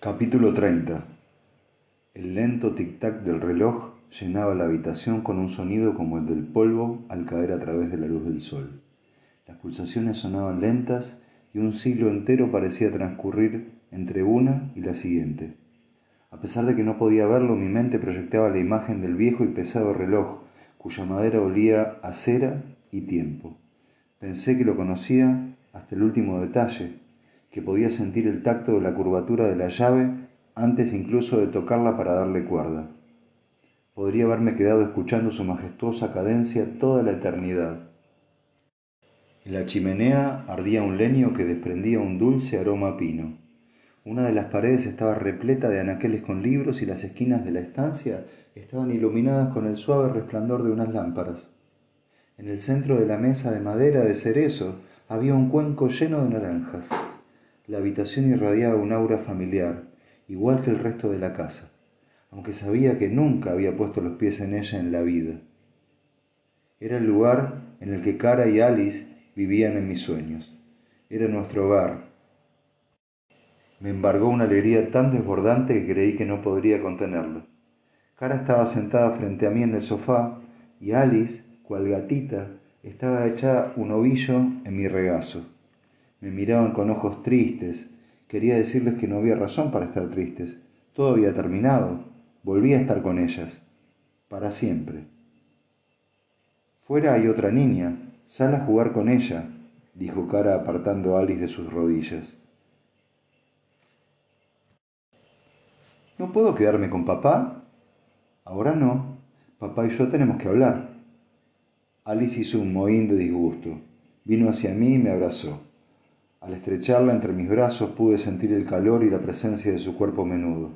Capítulo 30 El lento tic-tac del reloj llenaba la habitación con un sonido como el del polvo al caer a través de la luz del sol. Las pulsaciones sonaban lentas y un siglo entero parecía transcurrir entre una y la siguiente. A pesar de que no podía verlo, mi mente proyectaba la imagen del viejo y pesado reloj, cuya madera olía a cera y tiempo. Pensé que lo conocía hasta el último detalle, que podía sentir el tacto de la curvatura de la llave antes incluso de tocarla para darle cuerda. Podría haberme quedado escuchando su majestuosa cadencia toda la eternidad. En la chimenea ardía un leño que desprendía un dulce aroma pino. Una de las paredes estaba repleta de anaqueles con libros y las esquinas de la estancia estaban iluminadas con el suave resplandor de unas lámparas. En el centro de la mesa de madera de cerezo había un cuenco lleno de naranjas. La habitación irradiaba un aura familiar, igual que el resto de la casa, aunque sabía que nunca había puesto los pies en ella en la vida. Era el lugar en el que Cara y Alice vivían en mis sueños. Era nuestro hogar. Me embargó una alegría tan desbordante que creí que no podría contenerlo. Cara estaba sentada frente a mí en el sofá y Alice, cual gatita, estaba echada un ovillo en mi regazo. Me miraban con ojos tristes. Quería decirles que no había razón para estar tristes. Todo había terminado. Volví a estar con ellas. Para siempre. Fuera hay otra niña. Sal a jugar con ella, dijo Cara apartando a Alice de sus rodillas. ¿No puedo quedarme con papá? Ahora no. Papá y yo tenemos que hablar. Alice hizo un mohín de disgusto. Vino hacia mí y me abrazó. Al estrecharla entre mis brazos pude sentir el calor y la presencia de su cuerpo menudo.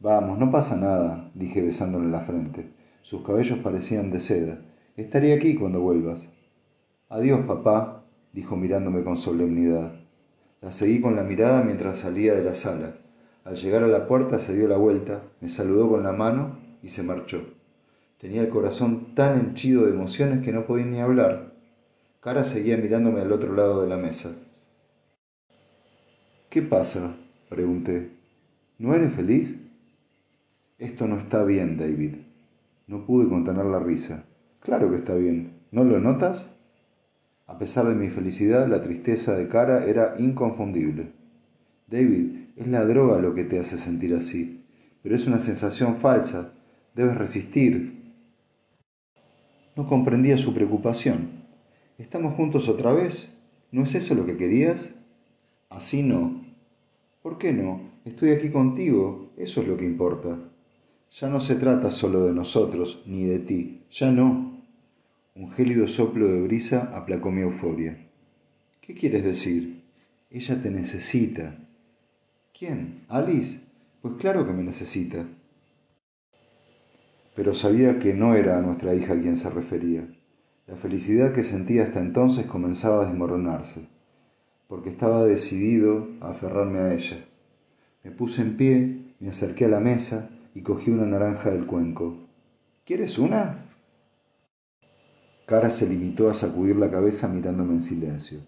Vamos, no pasa nada, dije besándole la frente. Sus cabellos parecían de seda. Estaré aquí cuando vuelvas. Adiós, papá, dijo mirándome con solemnidad. La seguí con la mirada mientras salía de la sala. Al llegar a la puerta se dio la vuelta, me saludó con la mano y se marchó. Tenía el corazón tan henchido de emociones que no podía ni hablar. Cara seguía mirándome al otro lado de la mesa. ¿Qué pasa? pregunté. ¿No eres feliz? Esto no está bien, David. No pude contener la risa. Claro que está bien. ¿No lo notas? A pesar de mi felicidad, la tristeza de cara era inconfundible. David, es la droga lo que te hace sentir así, pero es una sensación falsa. Debes resistir. No comprendía su preocupación. ¿Estamos juntos otra vez? ¿No es eso lo que querías? Así no. ¿Por qué no? Estoy aquí contigo, eso es lo que importa. Ya no se trata solo de nosotros, ni de ti, ya no. Un gélido soplo de brisa aplacó mi euforia. ¿Qué quieres decir? Ella te necesita. ¿Quién? ¿Alice? Pues claro que me necesita. Pero sabía que no era a nuestra hija a quien se refería. La felicidad que sentía hasta entonces comenzaba a desmoronarse, porque estaba decidido a aferrarme a ella. Me puse en pie, me acerqué a la mesa y cogí una naranja del cuenco. ¿Quieres una? Cara se limitó a sacudir la cabeza mirándome en silencio.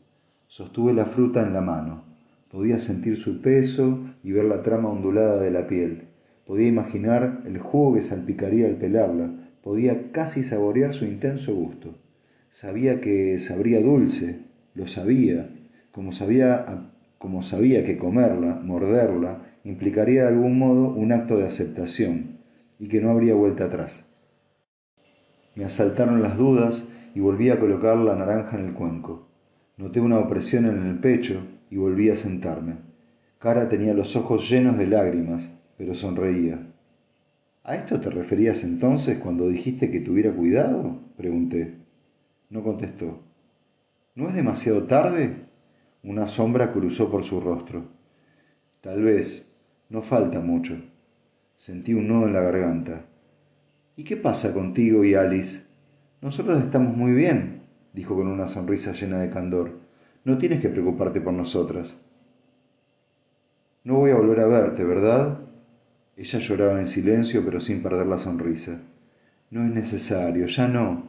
Sostuve la fruta en la mano. Podía sentir su peso y ver la trama ondulada de la piel. Podía imaginar el jugo que salpicaría al pelarla. Podía casi saborear su intenso gusto. Sabía que sabría dulce, lo sabía, como sabía, como sabía que comerla, morderla, implicaría de algún modo un acto de aceptación y que no habría vuelta atrás. Me asaltaron las dudas y volví a colocar la naranja en el cuenco. Noté una opresión en el pecho y volví a sentarme. Cara tenía los ojos llenos de lágrimas, pero sonreía. ¿A esto te referías entonces cuando dijiste que tuviera cuidado? pregunté. No contestó. ¿No es demasiado tarde? Una sombra cruzó por su rostro. Tal vez. No falta mucho. Sentí un nudo en la garganta. ¿Y qué pasa contigo y Alice? Nosotros estamos muy bien, dijo con una sonrisa llena de candor. No tienes que preocuparte por nosotras. No voy a volver a verte, ¿verdad? Ella lloraba en silencio, pero sin perder la sonrisa. No es necesario, ya no.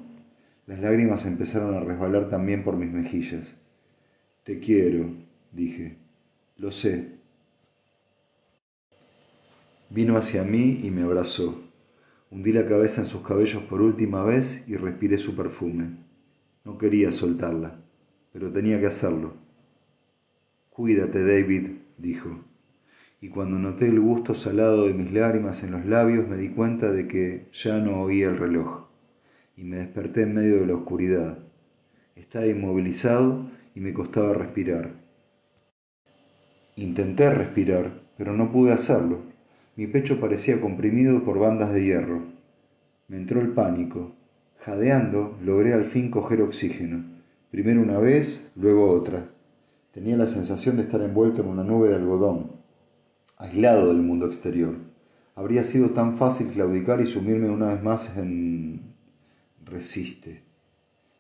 Las lágrimas empezaron a resbalar también por mis mejillas. Te quiero, dije. Lo sé. Vino hacia mí y me abrazó. Hundí la cabeza en sus cabellos por última vez y respiré su perfume. No quería soltarla, pero tenía que hacerlo. Cuídate, David, dijo. Y cuando noté el gusto salado de mis lágrimas en los labios, me di cuenta de que ya no oía el reloj, y me desperté en medio de la oscuridad. Estaba inmovilizado y me costaba respirar. Intenté respirar, pero no pude hacerlo. Mi pecho parecía comprimido por bandas de hierro. Me entró el pánico. Jadeando, logré al fin coger oxígeno. Primero una vez, luego otra. Tenía la sensación de estar envuelto en una nube de algodón, aislado del mundo exterior. Habría sido tan fácil claudicar y sumirme una vez más en... resiste.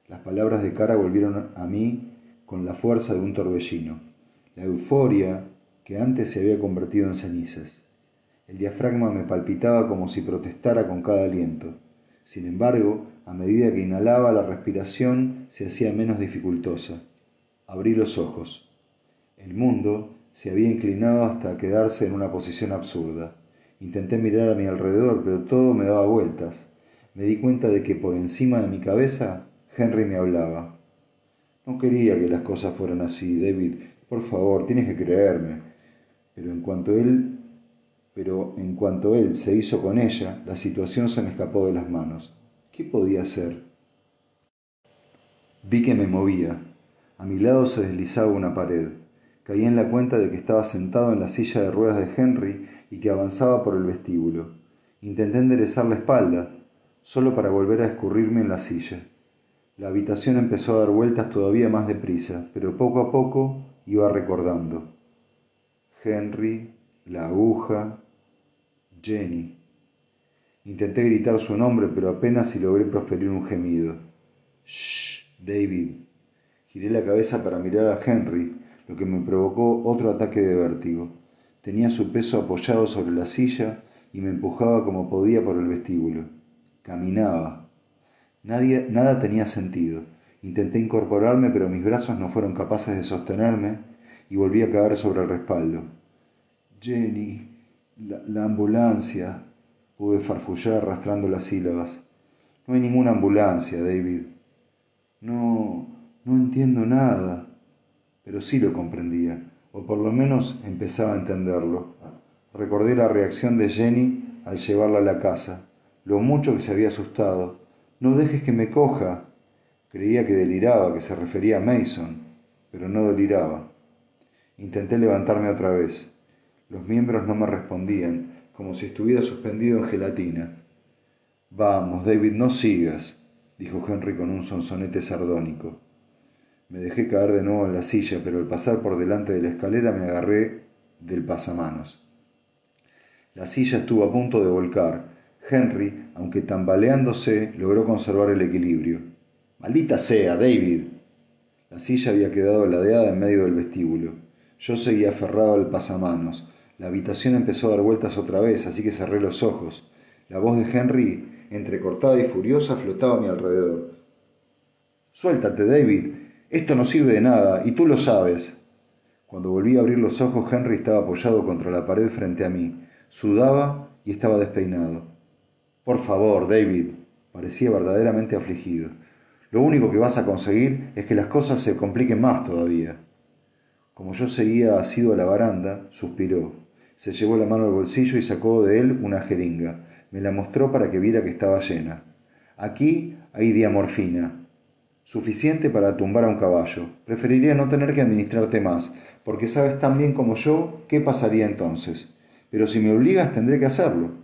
Las palabras de cara volvieron a mí con la fuerza de un torbellino. La euforia que antes se había convertido en cenizas. El diafragma me palpitaba como si protestara con cada aliento. Sin embargo, a medida que inhalaba, la respiración se hacía menos dificultosa. Abrí los ojos. El mundo se había inclinado hasta quedarse en una posición absurda. Intenté mirar a mi alrededor, pero todo me daba vueltas. Me di cuenta de que por encima de mi cabeza Henry me hablaba. No quería que las cosas fueran así, David. Por favor, tienes que creerme. Pero en cuanto él pero en cuanto él se hizo con ella, la situación se me escapó de las manos. ¿Qué podía hacer? Vi que me movía. A mi lado se deslizaba una pared. Caí en la cuenta de que estaba sentado en la silla de ruedas de Henry y que avanzaba por el vestíbulo. Intenté enderezar la espalda, solo para volver a escurrirme en la silla. La habitación empezó a dar vueltas todavía más deprisa, pero poco a poco iba recordando. Henry, la aguja, Jenny. Intenté gritar su nombre, pero apenas si logré proferir un gemido. Shh, David. Giré la cabeza para mirar a Henry, lo que me provocó otro ataque de vértigo. Tenía su peso apoyado sobre la silla y me empujaba como podía por el vestíbulo. Caminaba. Nada tenía sentido. Intenté incorporarme, pero mis brazos no fueron capaces de sostenerme y volví a caer sobre el respaldo. Jenny, la, ambulancia, pude farfullar arrastrando las sílabas. No hay ninguna ambulancia, David. No, no entiendo nada. Pero sí lo comprendía, o por lo menos empezaba a entenderlo. Recordé la reacción de Jenny al llevarla a la casa, lo mucho que se había asustado. No dejes que me coja. Creía que deliraba, que se refería a Mason, pero no deliraba. Intenté levantarme otra vez. Los miembros no me respondían, como si estuviera suspendido en gelatina. Vamos, David, no sigas, dijo Henry con un sonsonete sardónico. Me dejé caer de nuevo en la silla, pero al pasar por delante de la escalera me agarré del pasamanos. La silla estuvo a punto de volcar. Henry, aunque tambaleándose, logró conservar el equilibrio. Maldita sea, David. La silla había quedado ladeada en medio del vestíbulo. Yo seguía aferrado al pasamanos, la habitación empezó a dar vueltas otra vez, así que cerré los ojos. La voz de Henry, entrecortada y furiosa, flotaba a mi alrededor. Suéltate, David. Esto no sirve de nada, y tú lo sabes. Cuando volví a abrir los ojos, Henry estaba apoyado contra la pared frente a mí. Sudaba y estaba despeinado. Por favor, David. Parecía verdaderamente afligido. Lo único que vas a conseguir es que las cosas se compliquen más todavía. Como yo seguía asido a la baranda, suspiró. Se llevó la mano al bolsillo y sacó de él una jeringa. Me la mostró para que viera que estaba llena. Aquí hay diamorfina, suficiente para tumbar a un caballo. Preferiría no tener que administrarte más, porque sabes tan bien como yo qué pasaría entonces. Pero si me obligas tendré que hacerlo.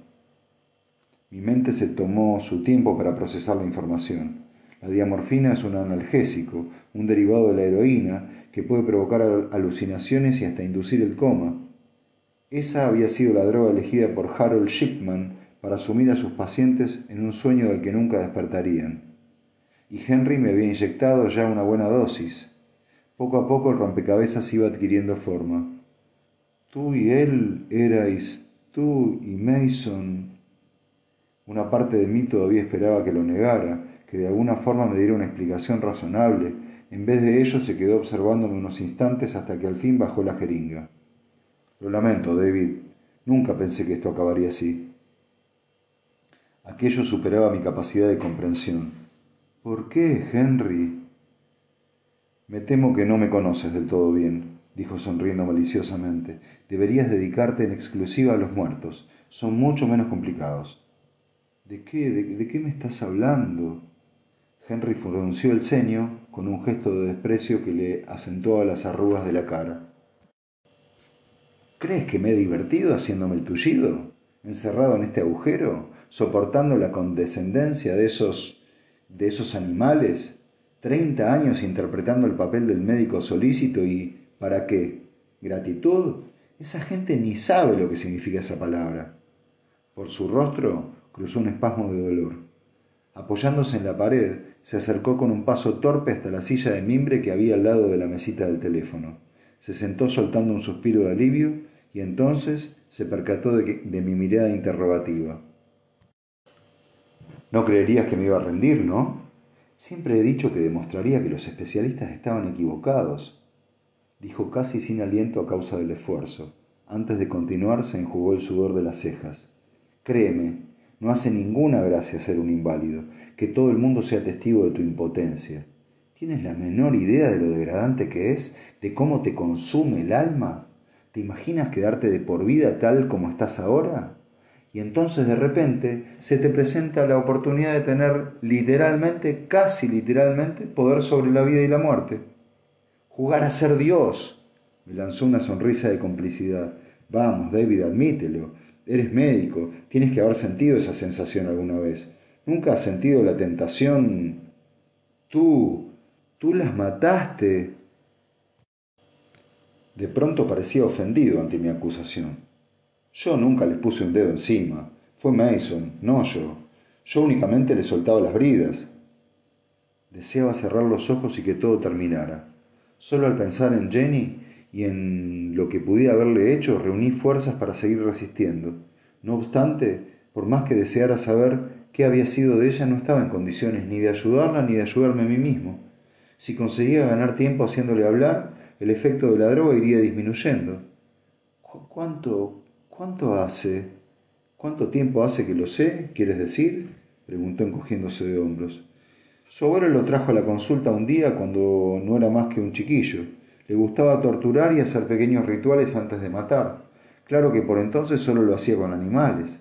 Mi mente se tomó su tiempo para procesar la información. La diamorfina es un analgésico, un derivado de la heroína, que puede provocar alucinaciones y hasta inducir el coma. Esa había sido la droga elegida por Harold Shipman para sumir a sus pacientes en un sueño del que nunca despertarían. Y Henry me había inyectado ya una buena dosis. Poco a poco el rompecabezas iba adquiriendo forma. Tú y él erais tú y Mason. Una parte de mí todavía esperaba que lo negara, que de alguna forma me diera una explicación razonable. En vez de ello se quedó observándome unos instantes hasta que al fin bajó la jeringa. Lo lamento, David. Nunca pensé que esto acabaría así. Aquello superaba mi capacidad de comprensión. ¿Por qué, Henry? Me temo que no me conoces del todo bien, dijo sonriendo maliciosamente. Deberías dedicarte en exclusiva a los muertos. Son mucho menos complicados. ¿De qué? ¿De, qué me estás hablando? Henry frunció el ceño con un gesto de desprecio que le acentuaba las arrugas de la cara. ¿Crees que me he divertido haciéndome el tullido? ¿Encerrado en este agujero? ¿Soportando la condescendencia de esos, de esos animales? ¿Treinta años interpretando el papel del médico solícito y ¿para qué? ¿Gratitud? Esa gente ni sabe lo que significa esa palabra. Por su rostro cruzó un espasmo de dolor. Apoyándose en la pared, se acercó con un paso torpe hasta la silla de mimbre que había al lado de la mesita del teléfono. Se sentó soltando un suspiro de alivio y entonces se percató de, mi mirada interrogativa. No creerías que me iba a rendir, ¿no? Siempre he dicho que demostraría que los especialistas estaban equivocados, dijo casi sin aliento a causa del esfuerzo. Antes de continuar se enjugó el sudor de las cejas. Créeme, no hace ninguna gracia ser un inválido, que todo el mundo sea testigo de tu impotencia. ¿Tienes la menor idea de lo degradante que es, de cómo te consume el alma? ¿Te imaginas quedarte de por vida tal como estás ahora? Y entonces de repente se te presenta la oportunidad de tener literalmente, casi literalmente, poder sobre la vida y la muerte. Jugar a ser Dios. Me lanzó una sonrisa de complicidad. Vamos, David, admítelo. Eres médico, tienes que haber sentido esa sensación alguna vez. ¿Nunca has sentido la tentación? Tú, tú las mataste. De pronto parecía ofendido ante mi acusación. Yo nunca les puse un dedo encima. Fue Mason, no yo. Yo únicamente le soltaba las bridas. Deseaba cerrar los ojos y que todo terminara. Solo al pensar en Jenny y en lo que pudiera haberle hecho, reuní fuerzas para seguir resistiendo. No obstante, por más que deseara saber qué había sido de ella, no estaba en condiciones ni de ayudarla ni de ayudarme a mí mismo. Si conseguía ganar tiempo haciéndole hablar, el efecto de la droga iría disminuyendo. ¿Cuánto, cuánto hace? ¿Cuánto tiempo hace que lo sé? ¿Quieres decir? preguntó encogiéndose de hombros. Su abuelo lo trajo a la consulta un día cuando no era más que un chiquillo. Le gustaba torturar y hacer pequeños rituales antes de matar. Claro que por entonces solo lo hacía con animales.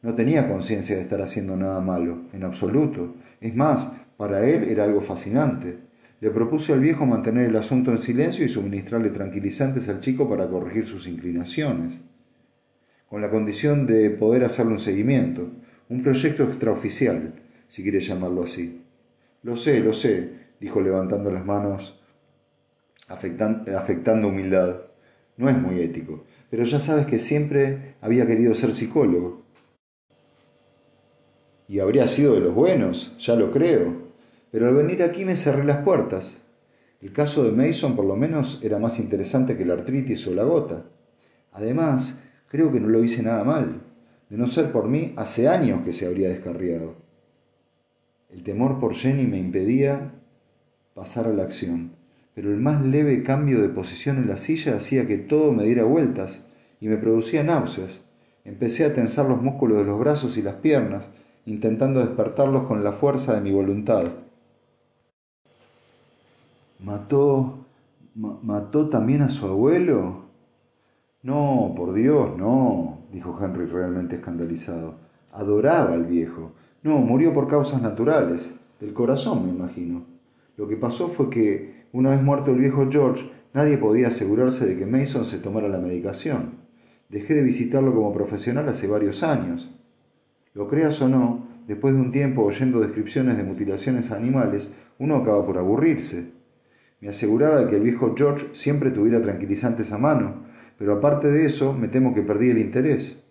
No tenía conciencia de estar haciendo nada malo, en absoluto. Es más, para él era algo fascinante. Le propuse al viejo mantener el asunto en silencio y suministrarle tranquilizantes al chico para corregir sus inclinaciones, con la condición de poder hacerle un seguimiento, un proyecto extraoficial, si quiere llamarlo así. Lo sé, lo sé, dijo levantando las manos afectando humildad. No es muy ético, pero ya sabes que siempre había querido ser psicólogo. Y habría sido de los buenos, ya lo creo. Pero al venir aquí me cerré las puertas. El caso de Mason por lo menos era más interesante que la artritis o la gota. Además, creo que no lo hice nada mal. De no ser por mí, hace años que se habría descarriado. El temor por Jenny me impedía pasar a la acción pero el más leve cambio de posición en la silla hacía que todo me diera vueltas y me producía náuseas. Empecé a tensar los músculos de los brazos y las piernas, intentando despertarlos con la fuerza de mi voluntad. ¿Mató... mató también a su abuelo? No, por Dios, no, dijo Henry realmente escandalizado. Adoraba al viejo. No, murió por causas naturales, del corazón, me imagino. Lo que pasó fue que una vez muerto el viejo George, nadie podía asegurarse de que Mason se tomara la medicación. Dejé de visitarlo como profesional hace varios años. Lo creas o no, después de un tiempo oyendo descripciones de mutilaciones animales, uno acaba por aburrirse. Me aseguraba de que el viejo George siempre tuviera tranquilizantes a mano, pero aparte de eso me temo que perdí el interés.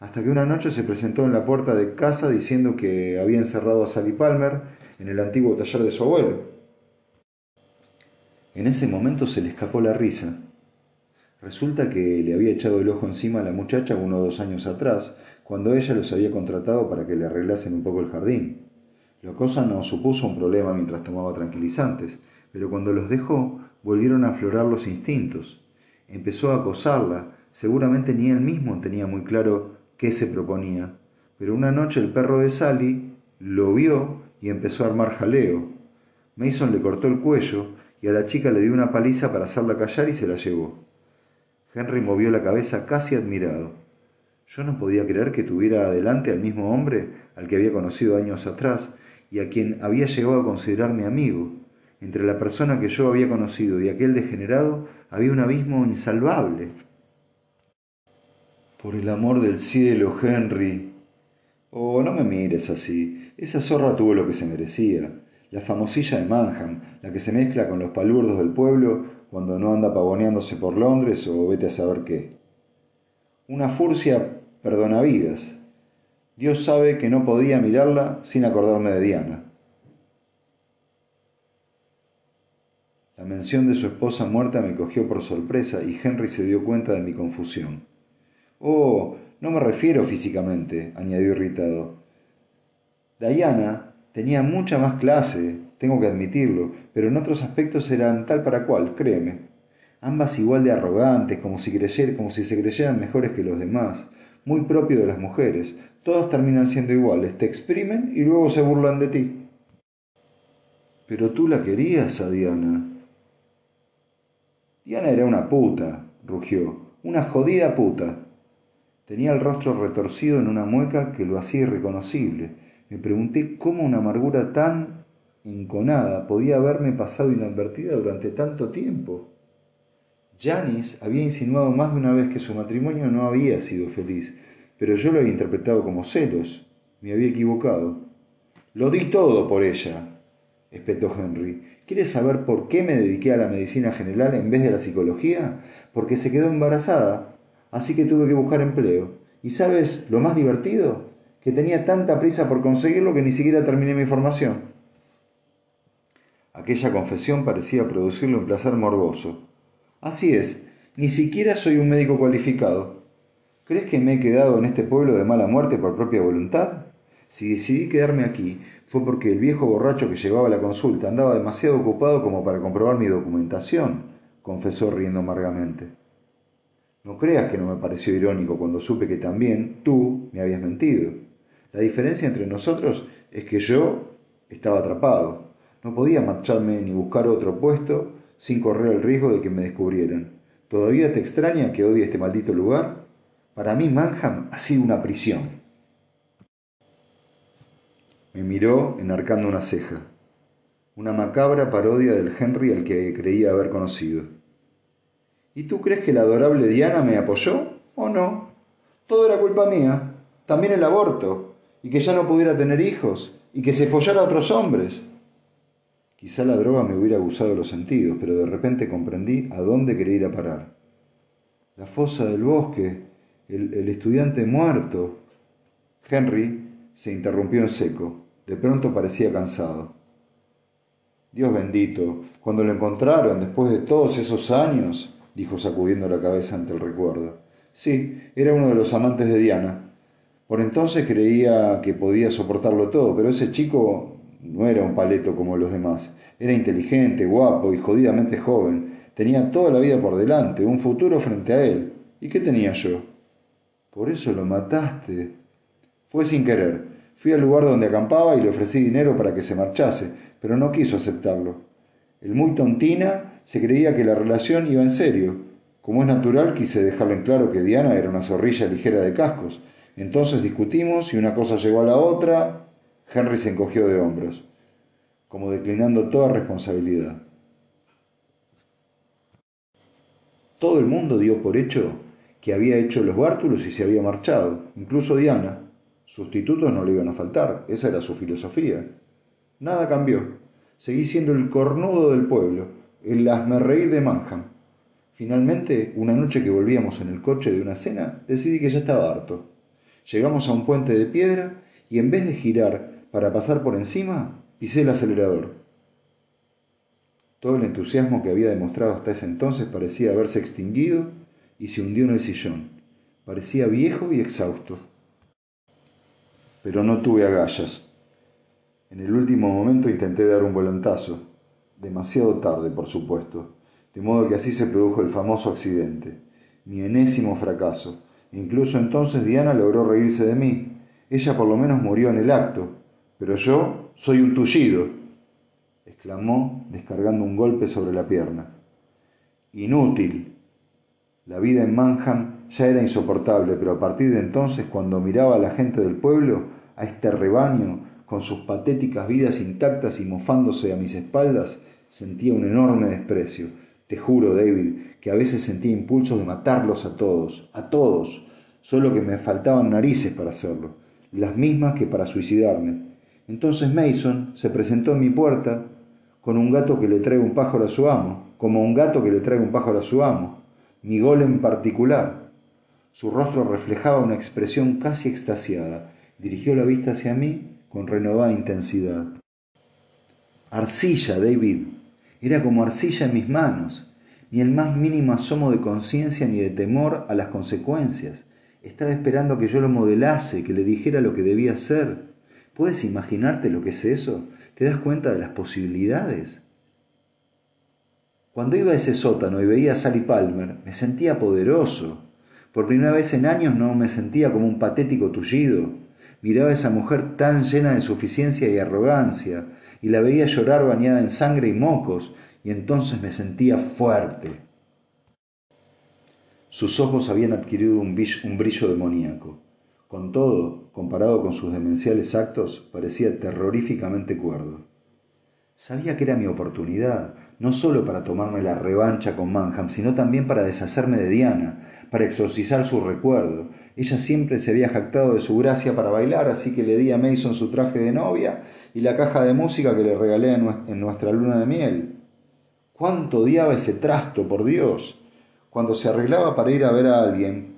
Hasta que una noche se presentó en la puerta de casa diciendo que había encerrado a Sally Palmer en el antiguo taller de su abuelo. En ese momento se le escapó la risa. Resulta que le había echado el ojo encima a la muchacha uno o dos años atrás, cuando ella los había contratado para que le arreglasen un poco el jardín. La cosa no supuso un problema mientras tomaba tranquilizantes, pero cuando los dejó volvieron a aflorar los instintos. Empezó a acosarla, Seguramente ni él mismo tenía muy claro qué se proponía, pero una noche el perro de Sally lo vio y empezó a armar jaleo. Mason le cortó el cuello y a la chica le dio una paliza para hacerla callar y se la llevó. Henry movió la cabeza casi admirado. Yo no podía creer que tuviera adelante al mismo hombre al que había conocido años atrás y a quien había llegado a considerar mi amigo. Entre la persona que yo había conocido y aquel degenerado había un abismo insalvable. Por el amor del cielo, Henry. Oh, no me mires así. Esa zorra tuvo lo que se merecía. La famosilla de Manham, la que se mezcla con los palurdos del pueblo cuando no anda pavoneándose por Londres o vete a saber qué. Una furcia perdonavidas. Dios sabe que no podía mirarla sin acordarme de Diana. La mención de su esposa muerta me cogió por sorpresa y Henry se dio cuenta de mi confusión. Oh, no me refiero físicamente, añadió irritado. Diana tenía mucha más clase, tengo que admitirlo, pero en otros aspectos eran tal para cual, créeme. Ambas igual de arrogantes, como si, como si se creyeran mejores que los demás, muy propio de las mujeres. Todas terminan siendo iguales, te exprimen y luego se burlan de ti. Pero tú la querías a Diana. Diana era una puta, rugió, una jodida puta. Tenía el rostro retorcido en una mueca que lo hacía irreconocible. Me pregunté cómo una amargura tan inconada podía haberme pasado inadvertida durante tanto tiempo. Janis había insinuado más de una vez que su matrimonio no había sido feliz, pero yo lo había interpretado como celos. Me había equivocado. Lo di todo por ella, espetó Henry. ¿Quieres saber por qué me dediqué a la medicina general en vez de la psicología? Porque se quedó embarazada, así que tuve que buscar empleo. ¿Y sabes lo más divertido? Que tenía tanta prisa por conseguirlo que ni siquiera terminé mi formación. Aquella confesión parecía producirle un placer morboso. Así es, ni siquiera soy un médico cualificado. ¿Crees que me he quedado en este pueblo de mala muerte por propia voluntad? Si decidí quedarme aquí fue porque el viejo borracho que llevaba la consulta andaba demasiado ocupado como para comprobar mi documentación, confesó riendo amargamente. No creas que no me pareció irónico cuando supe que también tú me habías mentido. La diferencia entre nosotros es que yo estaba atrapado. No podía marcharme ni buscar otro puesto sin correr el riesgo de que me descubrieran. ¿Todavía te extraña que odie este maldito lugar? Para mí Manham ha sido una prisión. Me miró enarcando una ceja, una macabra parodia del Henry al que creía haber conocido. ¿Y tú crees que la adorable Diana me apoyó o no? Todo era culpa mía, también el aborto, y que ya no pudiera tener hijos, y que se follara a otros hombres. Quizá la droga me hubiera abusado los sentidos, pero de repente comprendí a dónde quería ir a parar. La fosa del bosque, el, el estudiante muerto. Henry se interrumpió en seco. De pronto parecía cansado. Dios bendito, cuando lo encontraron después de todos esos años, dijo sacudiendo la cabeza ante el recuerdo. Sí, era uno de los amantes de Diana. Por entonces creía que podía soportarlo todo, pero ese chico no era un paleto como los demás. Era inteligente, guapo y jodidamente joven. Tenía toda la vida por delante, un futuro frente a él. ¿Y qué tenía yo? Por eso lo mataste. Fue sin querer. Fui al lugar donde acampaba y le ofrecí dinero para que se marchase, pero no quiso aceptarlo. El muy tontina se creía que la relación iba en serio. Como es natural, quise dejarle en claro que Diana era una zorrilla ligera de cascos. Entonces discutimos y una cosa llegó a la otra. Henry se encogió de hombros, como declinando toda responsabilidad. Todo el mundo dio por hecho que había hecho los bártulos y se había marchado, incluso Diana. Sustitutos no le iban a faltar, esa era su filosofía. Nada cambió. Seguí siendo el cornudo del pueblo, el reír de Manham. Finalmente, una noche que volvíamos en el coche de una cena, decidí que ya estaba harto. Llegamos a un puente de piedra y en vez de girar para pasar por encima, pisé el acelerador. Todo el entusiasmo que había demostrado hasta ese entonces parecía haberse extinguido y se hundió en el sillón. Parecía viejo y exhausto pero no tuve agallas. En el último momento intenté dar un volantazo, demasiado tarde, por supuesto, de modo que así se produjo el famoso accidente. Mi enésimo fracaso. Incluso entonces Diana logró reírse de mí. Ella por lo menos murió en el acto. Pero yo soy un tullido, exclamó descargando un golpe sobre la pierna. Inútil. La vida en Manham ya era insoportable, pero a partir de entonces, cuando miraba a la gente del pueblo, a este rebaño, con sus patéticas vidas intactas y mofándose a mis espaldas, sentía un enorme desprecio. Te juro, David, que a veces sentía impulsos de matarlos a todos, a todos, solo que me faltaban narices para hacerlo, las mismas que para suicidarme. Entonces Mason se presentó en mi puerta con un gato que le trae un pájaro a su amo, como un gato que le trae un pájaro a su amo, mi gol en particular. Su rostro reflejaba una expresión casi extasiada. Dirigió la vista hacia mí con renovada intensidad. Arcilla, David. Era como arcilla en mis manos. Ni el más mínimo asomo de conciencia ni de temor a las consecuencias. Estaba esperando que yo lo modelase, que le dijera lo que debía hacer. ¿Puedes imaginarte lo que es eso? ¿Te das cuenta de las posibilidades? Cuando iba a ese sótano y veía a Sally Palmer, me sentía poderoso. Por primera vez en años no me sentía como un patético tullido. Miraba a esa mujer tan llena de suficiencia y arrogancia, y la veía llorar bañada en sangre y mocos, y entonces me sentía fuerte. Sus ojos habían adquirido un brillo demoníaco. Con todo, comparado con sus demenciales actos, parecía terroríficamente cuerdo. Sabía que era mi oportunidad, no solo para tomarme la revancha con Manham, sino también para deshacerme de Diana, para exorcizar su recuerdo. Ella siempre se había jactado de su gracia para bailar, así que le di a Mason su traje de novia y la caja de música que le regalé en nuestra luna de miel. ¿Cuánto odiaba ese trasto, por Dios? Cuando se arreglaba para ir a ver a alguien,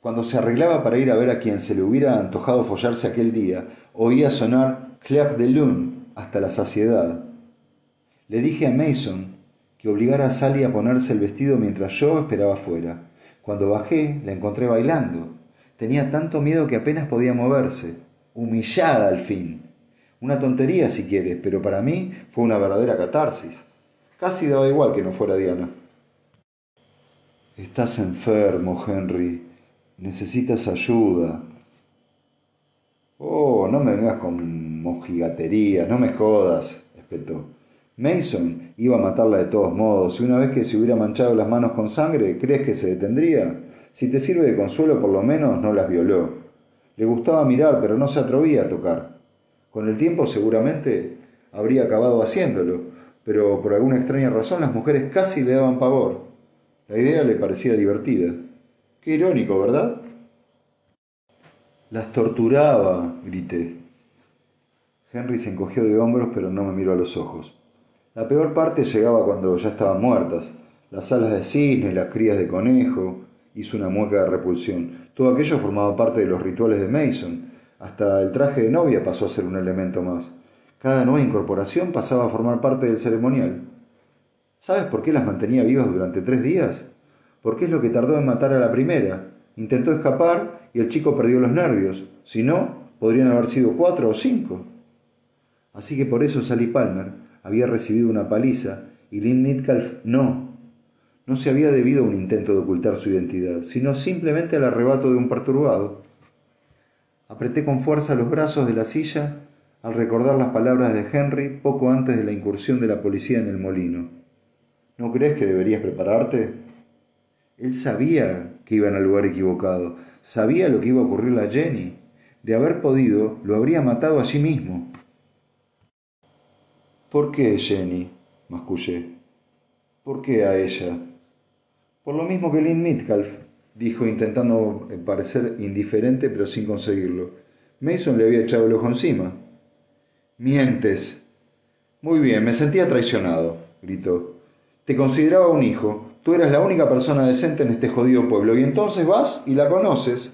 cuando se arreglaba para ir a ver a quien se le hubiera antojado follarse aquel día, oía sonar Claire de Lune hasta la saciedad. Le dije a Mason que obligara a Sally a ponerse el vestido mientras yo esperaba fuera. Cuando bajé, la encontré bailando. Tenía tanto miedo que apenas podía moverse. Humillada al fin. Una tontería si quieres, pero para mí fue una verdadera catarsis. Casi daba igual que no fuera Diana. Estás enfermo, Henry. Necesitas ayuda. Oh, no me vengas con mojigatería, no me jodas, espetó. Mason iba a matarla de todos modos, y una vez que se hubiera manchado las manos con sangre, ¿crees que se detendría? Si te sirve de consuelo, por lo menos no las violó. Le gustaba mirar, pero no se atrevía a tocar. Con el tiempo seguramente habría acabado haciéndolo, pero por alguna extraña razón las mujeres casi le daban pavor. La idea le parecía divertida. Qué irónico, ¿verdad? Las torturaba, grité. Henry se encogió de hombros, pero no me miró a los ojos. La peor parte llegaba cuando ya estaban muertas. Las alas de cisne, las crías de conejo. Hizo una mueca de repulsión. Todo aquello formaba parte de los rituales de Mason. Hasta el traje de novia pasó a ser un elemento más. Cada nueva incorporación pasaba a formar parte del ceremonial. ¿Sabes por qué las mantenía vivas durante tres días? Porque es lo que tardó en matar a la primera. Intentó escapar y el chico perdió los nervios. Si no, podrían haber sido cuatro o cinco. Así que por eso Sally Palmer había recibido una paliza y Lynn Midcalf no. No se había debido a un intento de ocultar su identidad, sino simplemente al arrebato de un perturbado. Apreté con fuerza los brazos de la silla al recordar las palabras de Henry poco antes de la incursión de la policía en el molino. ¿No crees que deberías prepararte? Él sabía que iban al lugar equivocado, sabía lo que iba a ocurrirle a Jenny. De haber podido, lo habría matado allí mismo. ¿Por qué, Jenny? mascullé. ¿Por qué a ella? Por lo mismo que Lynn Mitcalf, dijo intentando parecer indiferente pero sin conseguirlo. Mason le había echado el ojo encima. Mientes. Muy bien, me sentía traicionado, gritó. Te consideraba un hijo. Tú eras la única persona decente en este jodido pueblo y entonces vas y la conoces.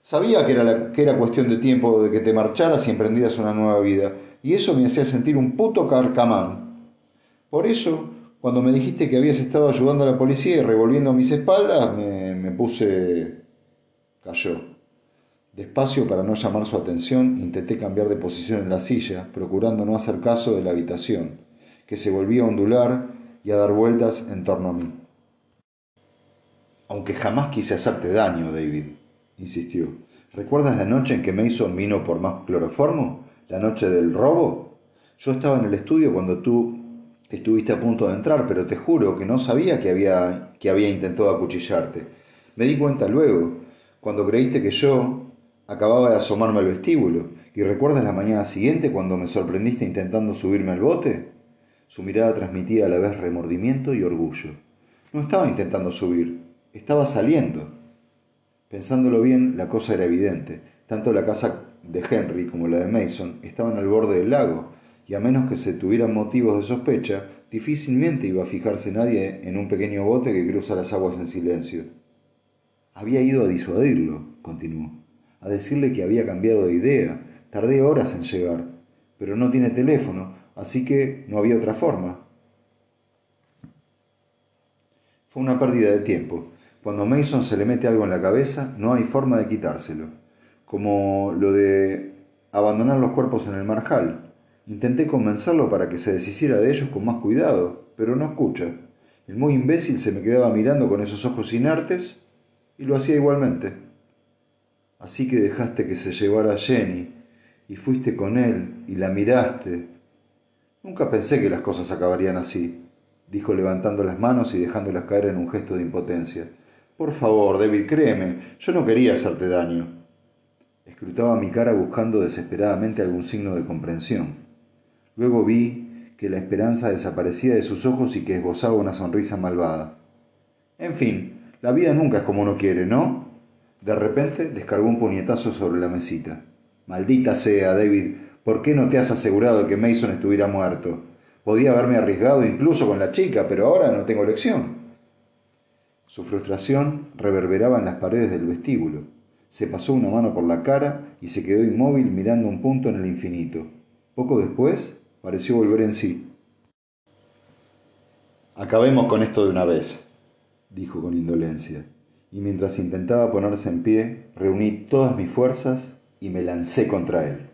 Sabía que era, que era cuestión de tiempo de que te marcharas y emprendieras una nueva vida y eso me hacía sentir un puto carcamán. Por eso, cuando me dijiste que habías estado ayudando a la policía y revolviendo mis espaldas, me, me puse... cayó. Despacio, para no llamar su atención, intenté cambiar de posición en la silla, procurando no hacer caso de la habitación, que se volvía a ondular y a dar vueltas en torno a mí. Aunque jamás quise hacerte daño, David, insistió. ¿Recuerdas la noche en que Mason vino por más cloroformo? ¿La noche del robo? Yo estaba en el estudio cuando tú estuviste a punto de entrar, pero te juro que no sabía que había, que había intentado acuchillarte. Me di cuenta luego, cuando creíste que yo acababa de asomarme al vestíbulo. ¿Y recuerdas la mañana siguiente cuando me sorprendiste intentando subirme al bote? Su mirada transmitía a la vez remordimiento y orgullo. No estaba intentando subir, estaba saliendo. Pensándolo bien, la cosa era evidente. Tanto la casa de Henry como la de Mason estaban al borde del lago, y a menos que se tuvieran motivos de sospecha, difícilmente iba a fijarse nadie en un pequeño bote que cruza las aguas en silencio. Había ido a disuadirlo, continuó, a decirle que había cambiado de idea. Tardé horas en llegar, pero no tiene teléfono, así que no había otra forma. Fue una pérdida de tiempo. Cuando Mason se le mete algo en la cabeza, no hay forma de quitárselo. Como lo de abandonar los cuerpos en el marjal. Intenté convencerlo para que se deshiciera de ellos con más cuidado, pero no escucha. El muy imbécil se me quedaba mirando con esos ojos inertes y lo hacía igualmente. Así que dejaste que se llevara a Jenny y fuiste con él y la miraste. Nunca pensé que las cosas acabarían así, dijo levantando las manos y dejándolas caer en un gesto de impotencia. Por favor, David, créeme, yo no quería hacerte daño. Escrutaba mi cara buscando desesperadamente algún signo de comprensión. Luego vi que la esperanza desaparecía de sus ojos y que esbozaba una sonrisa malvada. En fin, la vida nunca es como uno quiere, ¿no? De repente descargó un puñetazo sobre la mesita. Maldita sea, David, ¿por qué no te has asegurado que Mason estuviera muerto? Podía haberme arriesgado incluso con la chica, pero ahora no tengo elección. Su frustración reverberaba en las paredes del vestíbulo. Se pasó una mano por la cara y se quedó inmóvil mirando un punto en el infinito. Poco después pareció volver en sí. Acabemos con esto de una vez, dijo con indolencia, y mientras intentaba ponerse en pie, reuní todas mis fuerzas y me lancé contra él.